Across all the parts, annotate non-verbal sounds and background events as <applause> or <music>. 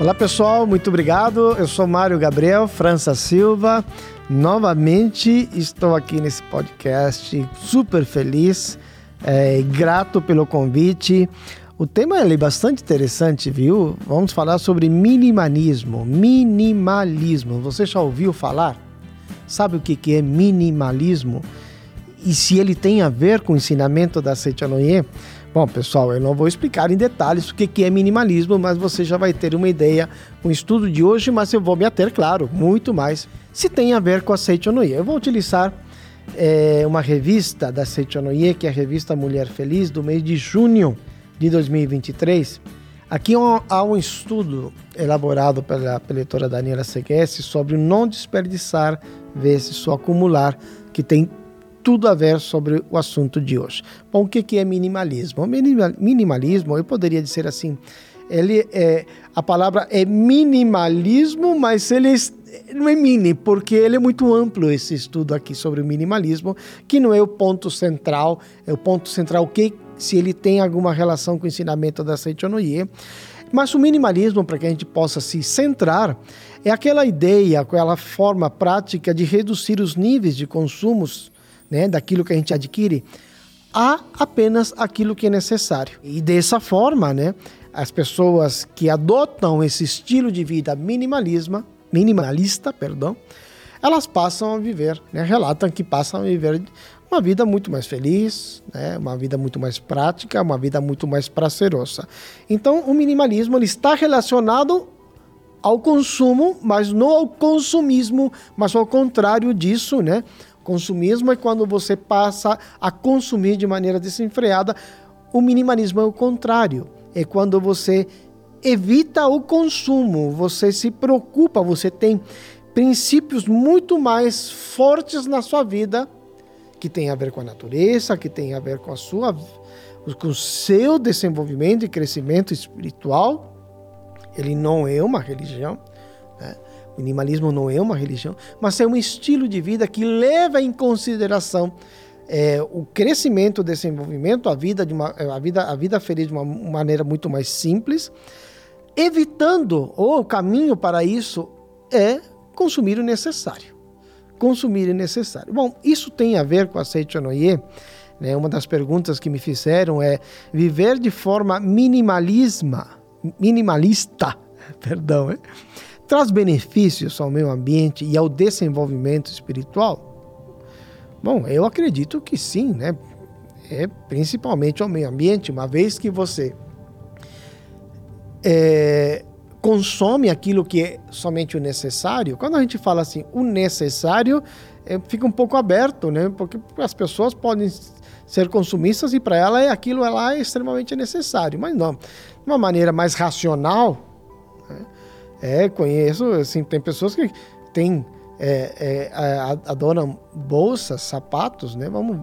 Olá pessoal, muito obrigado. Eu sou Mário Gabriel França Silva. Novamente estou aqui nesse podcast super feliz é, grato pelo convite. O tema é bastante interessante, viu? Vamos falar sobre minimalismo. Minimalismo. Você já ouviu falar? Sabe o que é minimalismo? E se ele tem a ver com o ensinamento da Seitianoye? Bom, pessoal, eu não vou explicar em detalhes o que é minimalismo, mas você já vai ter uma ideia com o estudo de hoje, mas eu vou me ater, claro, muito mais, se tem a ver com a Seitianoye. Eu vou utilizar é, uma revista da Seichonoye, que é a revista Mulher Feliz, do mês de junho de 2023. Aqui há um estudo elaborado pela, pela Daniela Seguesse sobre não desperdiçar vezes só acumular, que tem tudo a ver sobre o assunto de hoje. Bom, o que é minimalismo? Minimalismo, eu poderia dizer assim, ele é, a palavra é minimalismo, mas ele não é mini, porque ele é muito amplo esse estudo aqui sobre o minimalismo, que não é o ponto central, é o ponto central que se ele tem alguma relação com o ensinamento da Seichonoye. Mas o minimalismo, para que a gente possa se centrar, é aquela ideia, aquela forma prática de reduzir os níveis de consumos né, daquilo que a gente adquire a apenas aquilo que é necessário. E dessa forma, né, as pessoas que adotam esse estilo de vida minimalismo, minimalista, perdão, elas passam a viver, né, relatam que passam a viver uma vida muito mais feliz, né, uma vida muito mais prática, uma vida muito mais prazerosa. Então, o minimalismo ele está relacionado ao consumo, mas não ao consumismo, mas ao contrário disso, né? Consumismo é quando você passa a consumir de maneira desenfreada. O minimalismo é o contrário. É quando você evita o consumo, você se preocupa, você tem princípios muito mais fortes na sua vida que tem a ver com a natureza, que tem a ver com a sua com o seu desenvolvimento e crescimento espiritual. Ele não é uma religião, né? minimalismo não é uma religião, mas é um estilo de vida que leva em consideração é, o crescimento, o desenvolvimento, a vida, de uma, a, vida, a vida feliz de uma maneira muito mais simples, evitando, ou o caminho para isso é consumir o necessário. Consumir o necessário. Bom, isso tem a ver com a Seichonoye, né? Uma das perguntas que me fizeram é viver de forma minimalisma, minimalista, <laughs> perdão, é? Traz benefícios ao meio ambiente e ao desenvolvimento espiritual? Bom, eu acredito que sim, né? É principalmente ao meio ambiente, uma vez que você é, consome aquilo que é somente o necessário. Quando a gente fala assim, o necessário, é, fica um pouco aberto, né? Porque as pessoas podem ser consumistas e para ela é aquilo ela é extremamente necessário, mas não. De uma maneira mais racional, é, conheço, assim, tem pessoas que têm, é, é, adoram bolsas, sapatos, né? Vamos,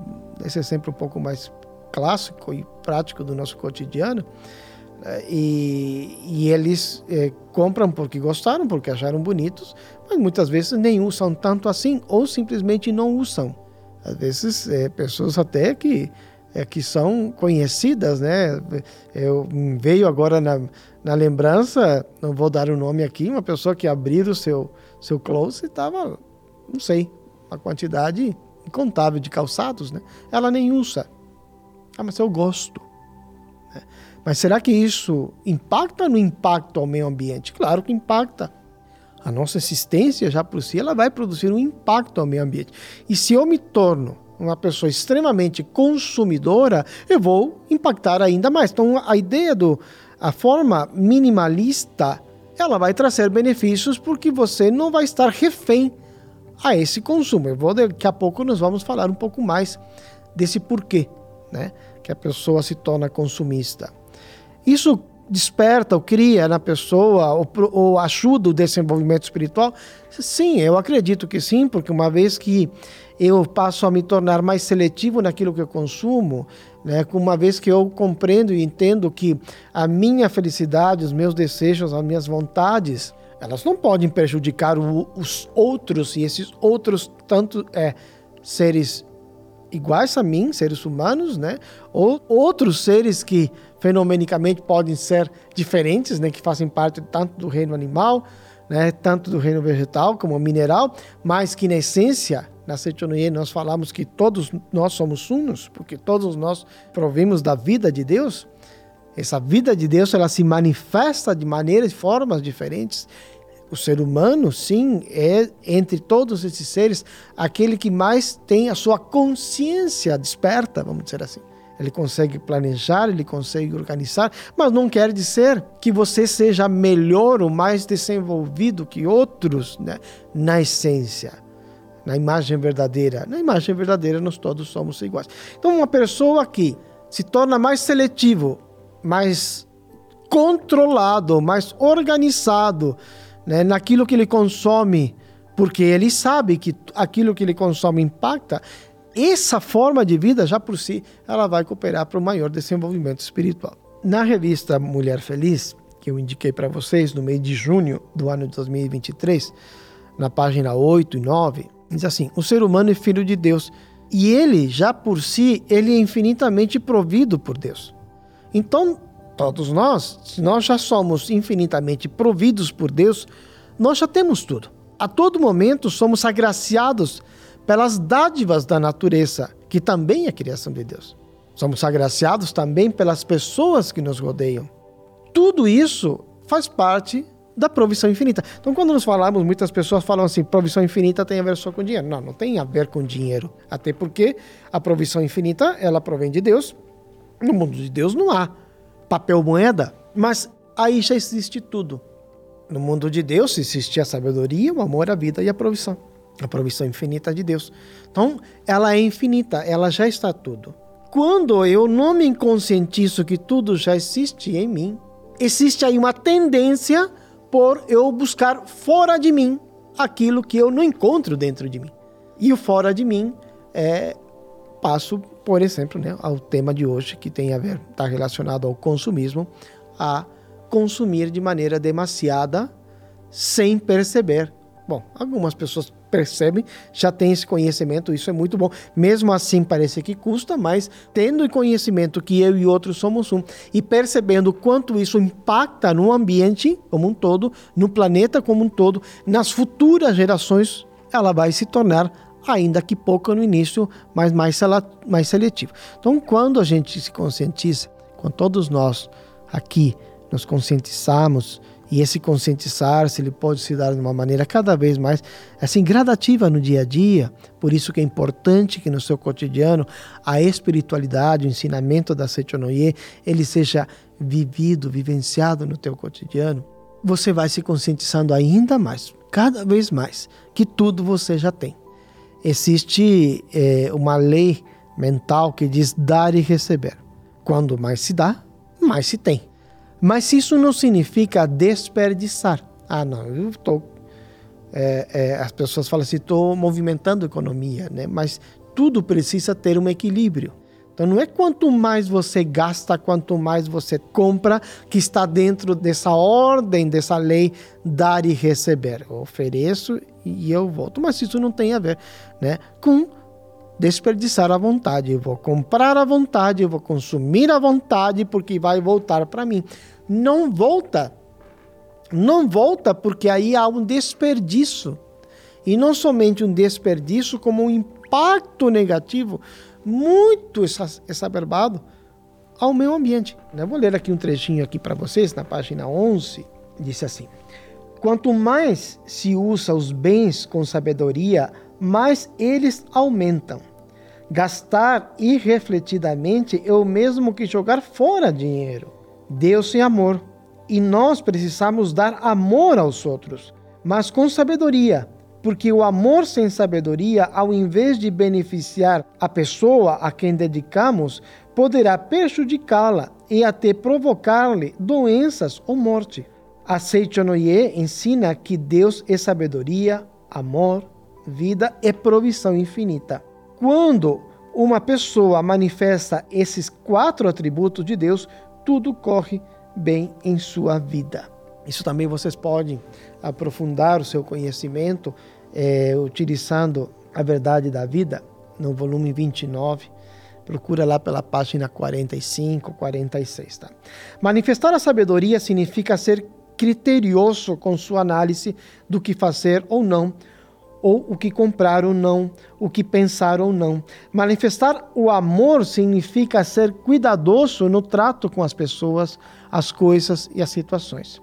esse é sempre um pouco mais clássico e prático do nosso cotidiano. É, e, e, eles é, compram porque gostaram, porque acharam bonitos, mas muitas vezes nem usam tanto assim ou simplesmente não usam. Às vezes, é, pessoas até que é, que são conhecidas, né? Eu veio agora na, na lembrança, não vou dar o nome aqui, uma pessoa que abriu o seu seu closet e estava, não sei, uma quantidade incontável de calçados, né? Ela nem usa. Ah, mas eu gosto. Né? Mas será que isso impacta ou não impacta ao meio ambiente? Claro que impacta. A nossa existência já por si ela vai produzir um impacto ao meio ambiente. E se eu me torno uma pessoa extremamente consumidora, eu vou impactar ainda mais. Então, a ideia do a forma minimalista, ela vai trazer benefícios porque você não vai estar refém a esse consumo. Eu vou daqui a pouco nós vamos falar um pouco mais desse porquê, né, que a pessoa se torna consumista. Isso desperta ou cria na pessoa ou, ou ajuda o desenvolvimento espiritual? Sim, eu acredito que sim, porque uma vez que eu passo a me tornar mais seletivo naquilo que eu consumo, né? uma vez que eu compreendo e entendo que a minha felicidade, os meus desejos, as minhas vontades, elas não podem prejudicar o, os outros e esses outros tanto é, seres iguais a mim, seres humanos, né? Ou outros seres que fenomenicamente podem ser diferentes, né? Que fazem parte tanto do reino animal, né? Tanto do reino vegetal como mineral, mas que na essência na Seitonoye nós falamos que todos nós somos unos, porque todos nós provimos da vida de Deus. Essa vida de Deus ela se manifesta de maneiras e formas diferentes. O ser humano, sim, é entre todos esses seres aquele que mais tem a sua consciência desperta, vamos dizer assim. Ele consegue planejar, ele consegue organizar, mas não quer dizer que você seja melhor ou mais desenvolvido que outros né, na essência na imagem verdadeira. Na imagem verdadeira, nós todos somos iguais. Então, uma pessoa que se torna mais seletivo, mais controlado, mais organizado né, naquilo que ele consome, porque ele sabe que aquilo que ele consome impacta, essa forma de vida, já por si, ela vai cooperar para o maior desenvolvimento espiritual. Na revista Mulher Feliz, que eu indiquei para vocês no mês de junho do ano de 2023, na página 8 e 9, Diz assim: o ser humano é filho de Deus e ele, já por si, ele é infinitamente provido por Deus. Então, todos nós, se nós já somos infinitamente providos por Deus, nós já temos tudo. A todo momento somos agraciados pelas dádivas da natureza, que também é criação de Deus. Somos agraciados também pelas pessoas que nos rodeiam. Tudo isso faz parte da provisão infinita. Então, quando nós falamos, muitas pessoas falam assim: provisão infinita tem a ver só com dinheiro. Não, não tem a ver com dinheiro. Até porque a provisão infinita, ela provém de Deus. No mundo de Deus não há papel moeda, mas aí já existe tudo. No mundo de Deus existe a sabedoria, o amor, a vida e a provisão. A provisão infinita de Deus. Então, ela é infinita, ela já está tudo. Quando eu não me conscientizo que tudo já existe em mim, existe aí uma tendência por eu buscar fora de mim aquilo que eu não encontro dentro de mim. E o fora de mim é passo, por exemplo, né, ao tema de hoje que tem a ver, está relacionado ao consumismo, a consumir de maneira demasiada sem perceber. Bom, algumas pessoas percebem, já tem esse conhecimento, isso é muito bom. Mesmo assim, parece que custa, mas tendo conhecimento que eu e outros somos um e percebendo quanto isso impacta no ambiente como um todo, no planeta como um todo, nas futuras gerações, ela vai se tornar ainda que pouco no início, mas mais, mais seletivo. Então, quando a gente se conscientiza, com todos nós aqui nos conscientizamos e esse conscientizar-se ele pode se dar de uma maneira cada vez mais assim gradativa no dia a dia. Por isso que é importante que no seu cotidiano a espiritualidade, o ensinamento da Sechonoye, ele seja vivido, vivenciado no teu cotidiano. Você vai se conscientizando ainda mais, cada vez mais, que tudo você já tem. Existe é, uma lei mental que diz dar e receber. Quando mais se dá, mais se tem. Mas isso não significa desperdiçar. Ah, não, eu estou. É, é, as pessoas falam assim, estou movimentando a economia, né? Mas tudo precisa ter um equilíbrio. Então não é quanto mais você gasta, quanto mais você compra, que está dentro dessa ordem, dessa lei dar e receber. Eu ofereço e eu volto. Mas isso não tem a ver né, com desperdiçar à vontade. Eu vou comprar à vontade, eu vou consumir à vontade, porque vai voltar para mim. Não volta. Não volta porque aí há um desperdício. E não somente um desperdício, como um impacto negativo muito exacerbado ao meio ambiente. Eu vou ler aqui um trechinho aqui para vocês, na página 11, disse assim: Quanto mais se usa os bens com sabedoria, mas eles aumentam. Gastar irrefletidamente é o mesmo que jogar fora dinheiro. Deus é amor e nós precisamos dar amor aos outros, mas com sabedoria, porque o amor sem sabedoria, ao invés de beneficiar a pessoa a quem dedicamos, poderá prejudicá-la e até provocar-lhe doenças ou morte. A ensina que Deus é sabedoria, amor, vida e provisão infinita. Quando uma pessoa manifesta esses quatro atributos de Deus, tudo corre bem em sua vida. Isso também vocês podem aprofundar o seu conhecimento é, utilizando a verdade da vida. no volume 29. Procura lá pela página 45, 46, tá? Manifestar a sabedoria significa ser criterioso com sua análise do que fazer ou não, ou o que comprar ou não, o que pensar ou não. Manifestar o amor significa ser cuidadoso no trato com as pessoas, as coisas e as situações.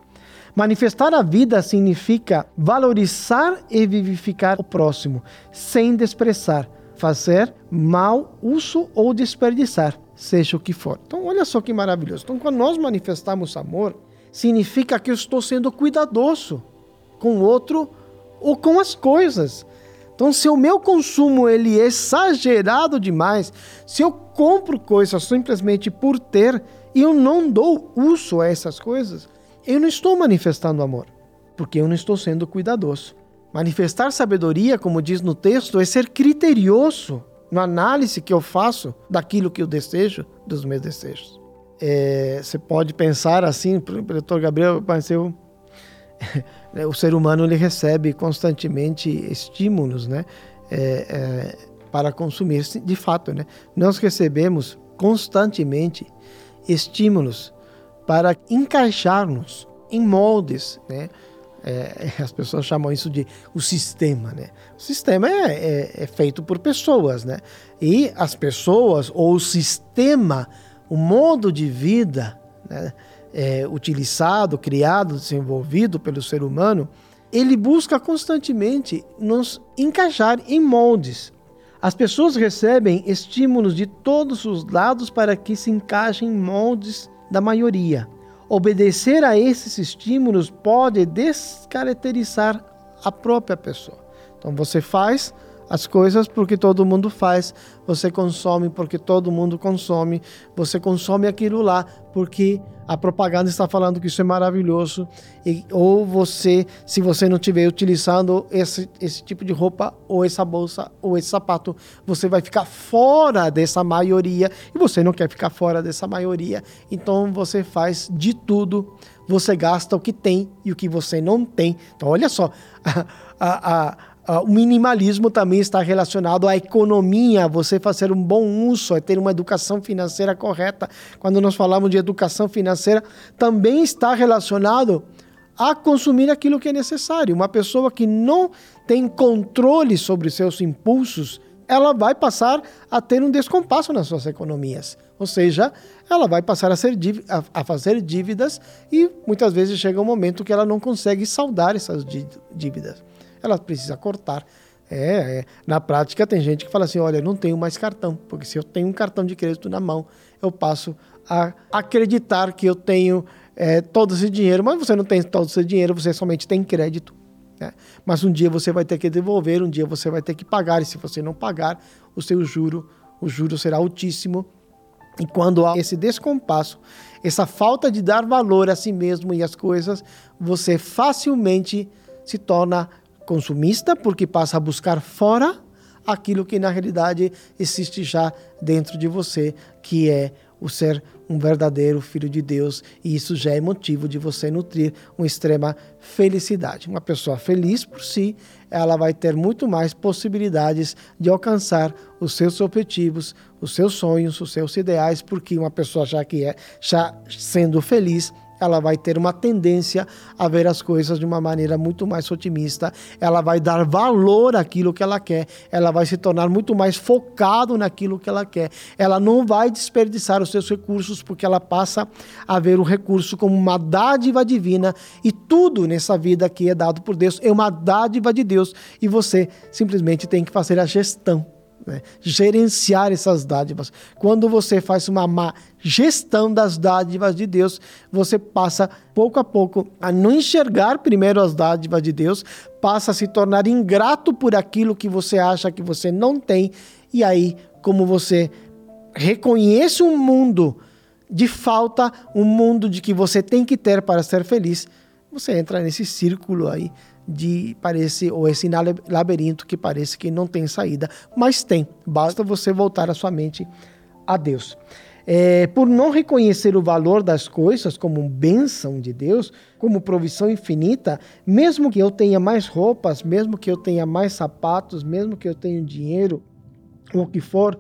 Manifestar a vida significa valorizar e vivificar o próximo, sem desprezar, fazer mal uso ou desperdiçar, seja o que for. Então, olha só que maravilhoso. Então, quando nós manifestamos amor, significa que eu estou sendo cuidadoso com o outro ou com as coisas. Então, se o meu consumo ele é exagerado demais, se eu compro coisas simplesmente por ter e eu não dou uso a essas coisas, eu não estou manifestando amor, porque eu não estou sendo cuidadoso. Manifestar sabedoria, como diz no texto, é ser criterioso na análise que eu faço daquilo que eu desejo, dos meus desejos. É, você pode pensar assim, o doutor Gabriel apareceu. <laughs> o ser humano ele recebe constantemente estímulos, né, é, é, para consumir. De fato, né, nós recebemos constantemente estímulos para encaixar-nos em moldes, né? É, <laughs> as pessoas chamam isso de o sistema, né? O sistema é, é, é, feito por pessoas, né? E as pessoas ou o sistema, o modo de vida, né? É, utilizado, criado, desenvolvido pelo ser humano, ele busca constantemente nos encaixar em moldes. As pessoas recebem estímulos de todos os lados para que se encaixem em moldes da maioria. Obedecer a esses estímulos pode descaracterizar a própria pessoa. Então você faz as coisas porque todo mundo faz, você consome porque todo mundo consome, você consome aquilo lá porque a propaganda está falando que isso é maravilhoso, e, ou você, se você não estiver utilizando esse, esse tipo de roupa, ou essa bolsa, ou esse sapato, você vai ficar fora dessa maioria, e você não quer ficar fora dessa maioria, então você faz de tudo, você gasta o que tem e o que você não tem. Então, olha só, <laughs> a, a, a Uh, o minimalismo também está relacionado à economia, você fazer um bom uso, é ter uma educação financeira correta. Quando nós falamos de educação financeira, também está relacionado a consumir aquilo que é necessário. Uma pessoa que não tem controle sobre seus impulsos, ela vai passar a ter um descompasso nas suas economias. Ou seja, ela vai passar a, ser, a, a fazer dívidas e muitas vezes chega um momento que ela não consegue saldar essas dívidas ela precisa cortar. É, é, na prática tem gente que fala assim, olha, não tenho mais cartão, porque se eu tenho um cartão de crédito na mão, eu passo a acreditar que eu tenho é, todo esse dinheiro, mas você não tem todo esse dinheiro, você somente tem crédito. Né? Mas um dia você vai ter que devolver, um dia você vai ter que pagar, e se você não pagar, o seu juro, o juro será altíssimo. E quando há esse descompasso, essa falta de dar valor a si mesmo e às coisas, você facilmente se torna consumista, porque passa a buscar fora aquilo que na realidade existe já dentro de você, que é o ser um verdadeiro filho de Deus, e isso já é motivo de você nutrir uma extrema felicidade. Uma pessoa feliz por si, ela vai ter muito mais possibilidades de alcançar os seus objetivos, os seus sonhos, os seus ideais, porque uma pessoa já que é já sendo feliz, ela vai ter uma tendência a ver as coisas de uma maneira muito mais otimista, ela vai dar valor àquilo que ela quer, ela vai se tornar muito mais focado naquilo que ela quer. Ela não vai desperdiçar os seus recursos porque ela passa a ver o recurso como uma dádiva divina. E tudo nessa vida que é dado por Deus é uma dádiva de Deus. E você simplesmente tem que fazer a gestão né? gerenciar essas dádivas. Quando você faz uma má gestão das dádivas de Deus, você passa pouco a pouco a não enxergar primeiro as dádivas de Deus, passa a se tornar ingrato por aquilo que você acha que você não tem, e aí, como você reconhece um mundo de falta, um mundo de que você tem que ter para ser feliz, você entra nesse círculo aí de parece ou esse labirinto que parece que não tem saída, mas tem. Basta você voltar a sua mente a Deus. É, por não reconhecer o valor das coisas como bênção de Deus, como provisão infinita, mesmo que eu tenha mais roupas, mesmo que eu tenha mais sapatos, mesmo que eu tenha dinheiro, ou o que for,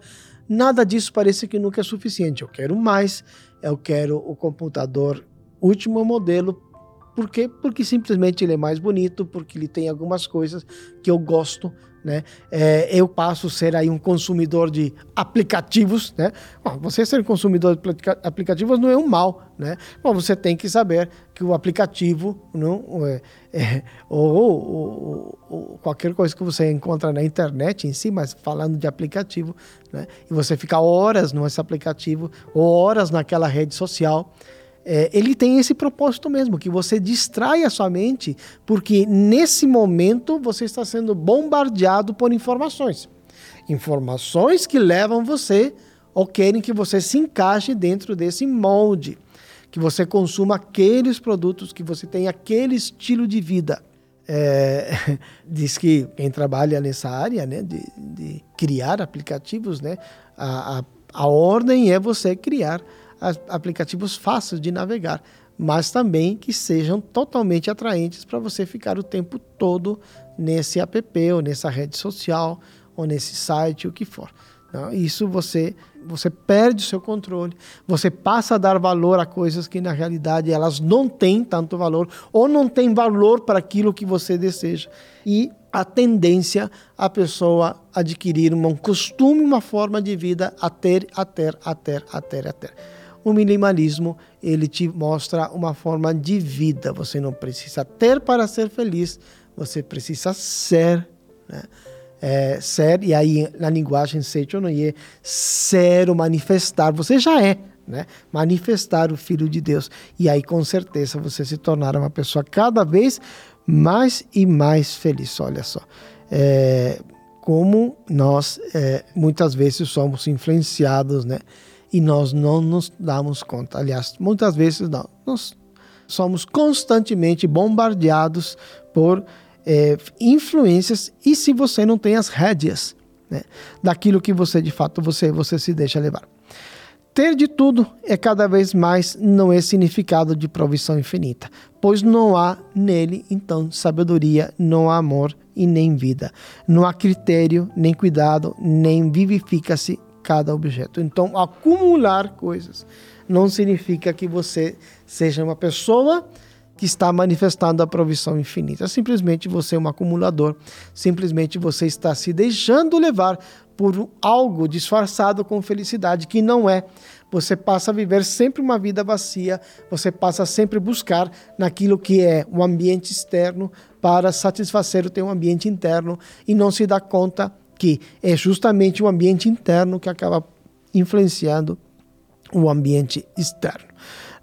nada disso parece que nunca é suficiente. Eu quero mais, eu quero o computador último modelo. Por quê? Porque simplesmente ele é mais bonito, porque ele tem algumas coisas que eu gosto né? É, eu passo a ser aí um consumidor de aplicativos, né? Bom, você ser consumidor de aplicativos não é um mal, né? Bom, você tem que saber que o aplicativo, não, é, é, ou, ou, ou, qualquer coisa que você encontra na internet em si, mas falando de aplicativo, né? E você fica horas nesse aplicativo, ou horas naquela rede social, é, ele tem esse propósito mesmo, que você distrai a sua mente, porque nesse momento você está sendo bombardeado por informações. Informações que levam você ou querem que você se encaixe dentro desse molde, que você consuma aqueles produtos, que você tenha aquele estilo de vida. É, <laughs> diz que quem trabalha nessa área né, de, de criar aplicativos, né, a, a, a ordem é você criar aplicativos fáceis de navegar, mas também que sejam totalmente atraentes para você ficar o tempo todo nesse app ou nessa rede social ou nesse site, o que for. Não, isso você você perde o seu controle, você passa a dar valor a coisas que na realidade elas não têm tanto valor ou não têm valor para aquilo que você deseja. E a tendência a pessoa adquirir um costume, uma forma de vida a ter, a ter, a ter, a ter, a ter. O minimalismo, ele te mostra uma forma de vida. Você não precisa ter para ser feliz, você precisa ser. Né? É, ser, e aí na linguagem Seichonoye, ser ou manifestar, você já é. Né? Manifestar o Filho de Deus. E aí, com certeza, você se tornará uma pessoa cada vez mais e mais feliz. Olha só. É, como nós é, muitas vezes somos influenciados, né? E nós não nos damos conta. Aliás, muitas vezes não. Nós somos constantemente bombardeados por é, influências e se você não tem as rédeas né, daquilo que você de fato você, você se deixa levar. Ter de tudo é cada vez mais não é significado de provisão infinita, pois não há nele, então, sabedoria, não há amor e nem vida. Não há critério, nem cuidado, nem vivifica-se cada objeto. Então, acumular coisas não significa que você seja uma pessoa que está manifestando a provisão infinita. Simplesmente você é um acumulador, simplesmente você está se deixando levar por algo disfarçado com felicidade que não é. Você passa a viver sempre uma vida vazia, você passa a sempre buscar naquilo que é o ambiente externo para satisfazer o teu ambiente interno e não se dá conta que é justamente o ambiente interno que acaba influenciando o ambiente externo.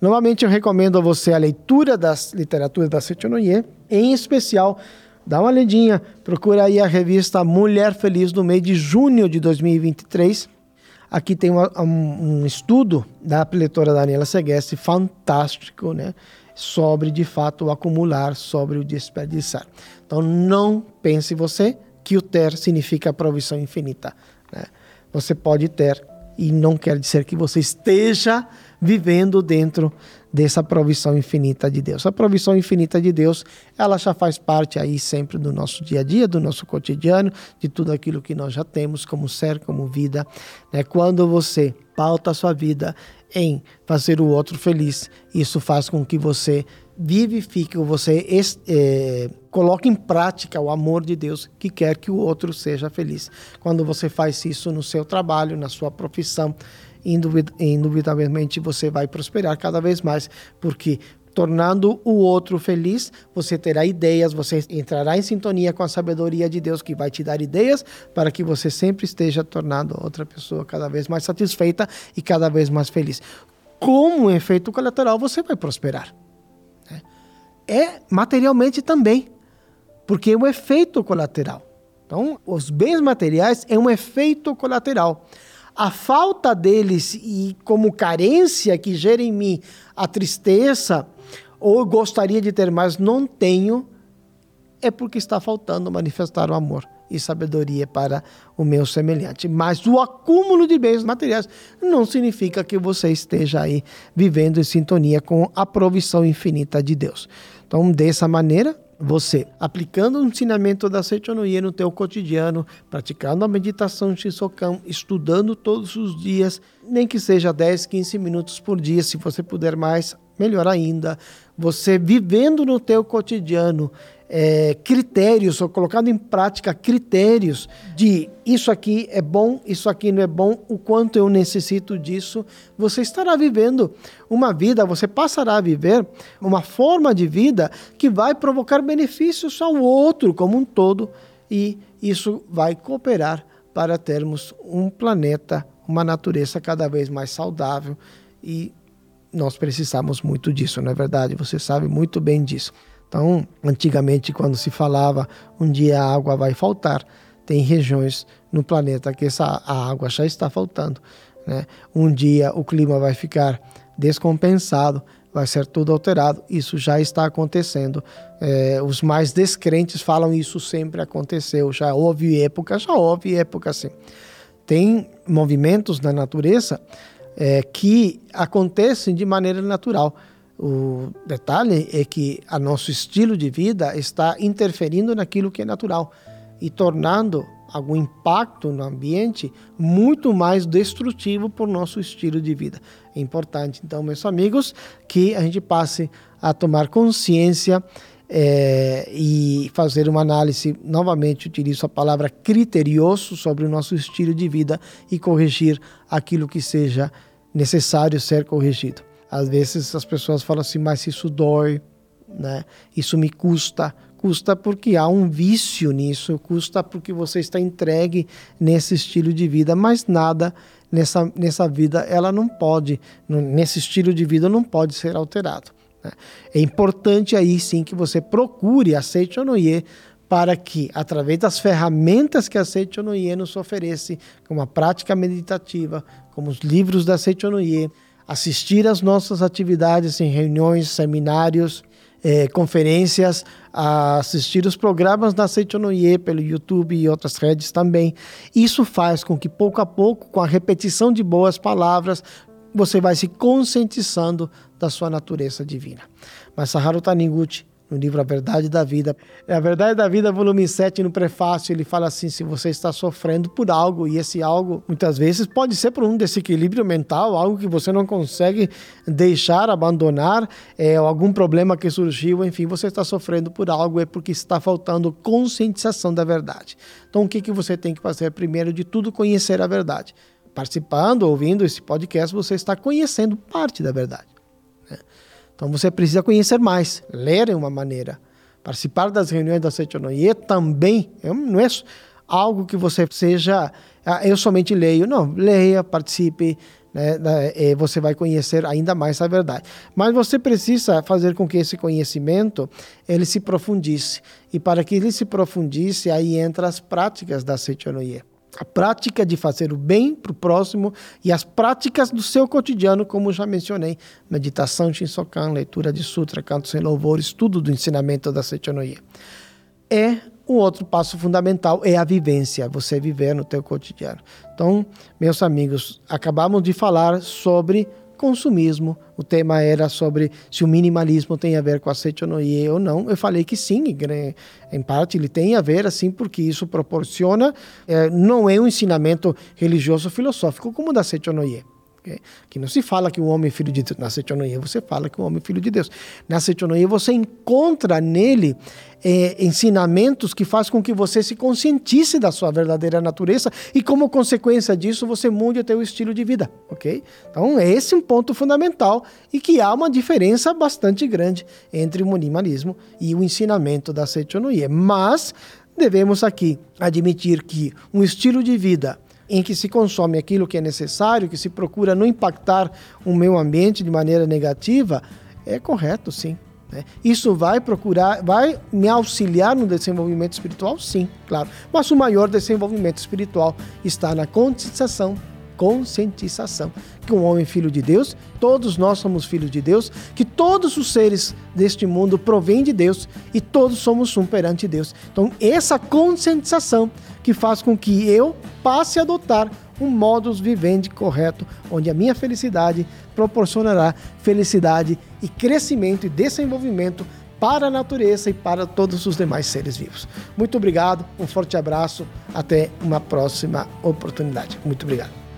Novamente, eu recomendo a você a leitura das literaturas da Sechonoye, em especial, dá uma olhadinha, procura aí a revista Mulher Feliz no mês de junho de 2023. Aqui tem um, um, estudo da leitora Daniela Segueste, fantástico, né? Sobre, de fato, o acumular, sobre o desperdiçar. Então, não pense você que o ter significa provisão infinita. Né? Você pode ter e não quer dizer que você esteja vivendo dentro dessa provisão infinita de Deus. A provisão infinita de Deus, ela já faz parte aí sempre do nosso dia a dia, do nosso cotidiano, de tudo aquilo que nós já temos como ser, como vida. Né? Quando você pauta a sua vida em fazer o outro feliz, isso faz com que você vivifique, você é, coloque em prática o amor de Deus que quer que o outro seja feliz. Quando você faz isso no seu trabalho, na sua profissão, indubitavelmente você vai prosperar cada vez mais, porque tornando o outro feliz, você terá ideias, você entrará em sintonia com a sabedoria de Deus que vai te dar ideias para que você sempre esteja tornando outra pessoa cada vez mais satisfeita e cada vez mais feliz. Como efeito colateral, você vai prosperar é materialmente também, porque é um efeito colateral. Então, os bens materiais é um efeito colateral. A falta deles e como carência que gera em mim a tristeza ou gostaria de ter, mas não tenho, é porque está faltando manifestar o amor e sabedoria para o meu semelhante. Mas o acúmulo de bens materiais não significa que você esteja aí vivendo em sintonia com a provisão infinita de Deus. Então, dessa maneira, você aplicando o ensinamento da Seichonoye no teu cotidiano, praticando a meditação Shinsokan, estudando todos os dias, nem que seja 10, 15 minutos por dia, se você puder mais, melhor ainda. Você vivendo no teu cotidiano, é, critérios, ou colocando em prática critérios de isso aqui é bom, isso aqui não é bom, o quanto eu necessito disso, você estará vivendo uma vida, você passará a viver uma forma de vida que vai provocar benefícios ao outro como um todo e isso vai cooperar para termos um planeta, uma natureza cada vez mais saudável e nós precisamos muito disso, não é verdade? Você sabe muito bem disso. Então, antigamente, quando se falava um dia a água vai faltar, tem regiões no planeta que essa a água já está faltando. Né? Um dia o clima vai ficar descompensado, vai ser tudo alterado. Isso já está acontecendo. É, os mais descrentes falam isso sempre aconteceu. Já houve época, já houve época assim. Tem movimentos na natureza é, que acontecem de maneira natural. O detalhe é que a nosso estilo de vida está interferindo naquilo que é natural e tornando algum impacto no ambiente muito mais destrutivo por nosso estilo de vida. É importante, então, meus amigos, que a gente passe a tomar consciência é, e fazer uma análise, novamente utilizo a palavra criterioso sobre o nosso estilo de vida e corrigir aquilo que seja necessário ser corrigido. Às vezes as pessoas falam assim, mas isso dói, né? Isso me custa. Custa porque há um vício nisso, custa porque você está entregue nesse estilo de vida, mas nada nessa, nessa vida ela não pode, nesse estilo de vida não pode ser alterado. Né? É importante aí sim que você procure a Seichonoye para que, através das ferramentas que a Seichonoye nos oferece, como a prática meditativa, como os livros da Seichonoye, assistir às nossas atividades em reuniões, seminários, eh, conferências, assistir os programas da Seitonoye pelo YouTube e outras redes também. Isso faz com que pouco a pouco, com a repetição de boas palavras, você vai se conscientizando da sua natureza divina. Mas Saharu Taniguchi no livro A Verdade da Vida. É A Verdade da Vida, volume 7, no prefácio, ele fala assim: se você está sofrendo por algo, e esse algo muitas vezes pode ser por um desequilíbrio mental, algo que você não consegue deixar, abandonar, é, algum problema que surgiu, enfim, você está sofrendo por algo, é porque está faltando conscientização da verdade. Então, o que, que você tem que fazer? Primeiro de tudo, conhecer a verdade. Participando, ouvindo esse podcast, você está conhecendo parte da verdade. Então você precisa conhecer mais, ler é uma maneira. Participar das reuniões da Seitonoye também é não é algo que você seja, ah, eu somente leio. Não, leia, participe, né, você vai conhecer ainda mais a verdade. Mas você precisa fazer com que esse conhecimento ele se profundize. E para que ele se profundize, aí entra as práticas da Seitonoye a prática de fazer o bem para o próximo e as práticas do seu cotidiano, como já mencionei, meditação, Shinsokan, leitura de sutra, cantos e louvores, tudo do ensinamento da Seichonoye. É o outro passo fundamental é a vivência, você viver no teu cotidiano. Então, meus amigos, acabamos de falar sobre consumismo. O tema era sobre se o minimalismo tem a ver com a Sechonoye ou não. Eu falei que sim, em parte ele tem a ver, assim, porque isso proporciona, é, não é um ensinamento religioso filosófico como o da Sechonoye. Okay? Que não se fala que o homem é filho de Deus. Na Sechonoye você fala que o homem é filho de Deus. Na Sechonoye você encontra nele é, ensinamentos que faz com que você se conscientize da sua verdadeira natureza e como consequência disso você mude o teu estilo de vida, ok? Então esse é um ponto fundamental e que há uma diferença bastante grande entre o minimalismo e o ensinamento da Sechonoye. Mas devemos aqui admitir que um estilo de vida em que se consome aquilo que é necessário, que se procura não impactar o meio ambiente de maneira negativa, é correto, sim. Né? Isso vai procurar, vai me auxiliar no desenvolvimento espiritual, sim, claro. Mas o maior desenvolvimento espiritual está na conscientização, conscientização que um homem filho de Deus, todos nós somos filhos de Deus, que todos os seres deste mundo provêm de Deus e todos somos um perante Deus. Então, essa conscientização que faz com que eu passe a adotar um modus vivendi correto, onde a minha felicidade proporcionará felicidade e crescimento e desenvolvimento para a natureza e para todos os demais seres vivos. Muito obrigado, um forte abraço, até uma próxima oportunidade. Muito obrigado.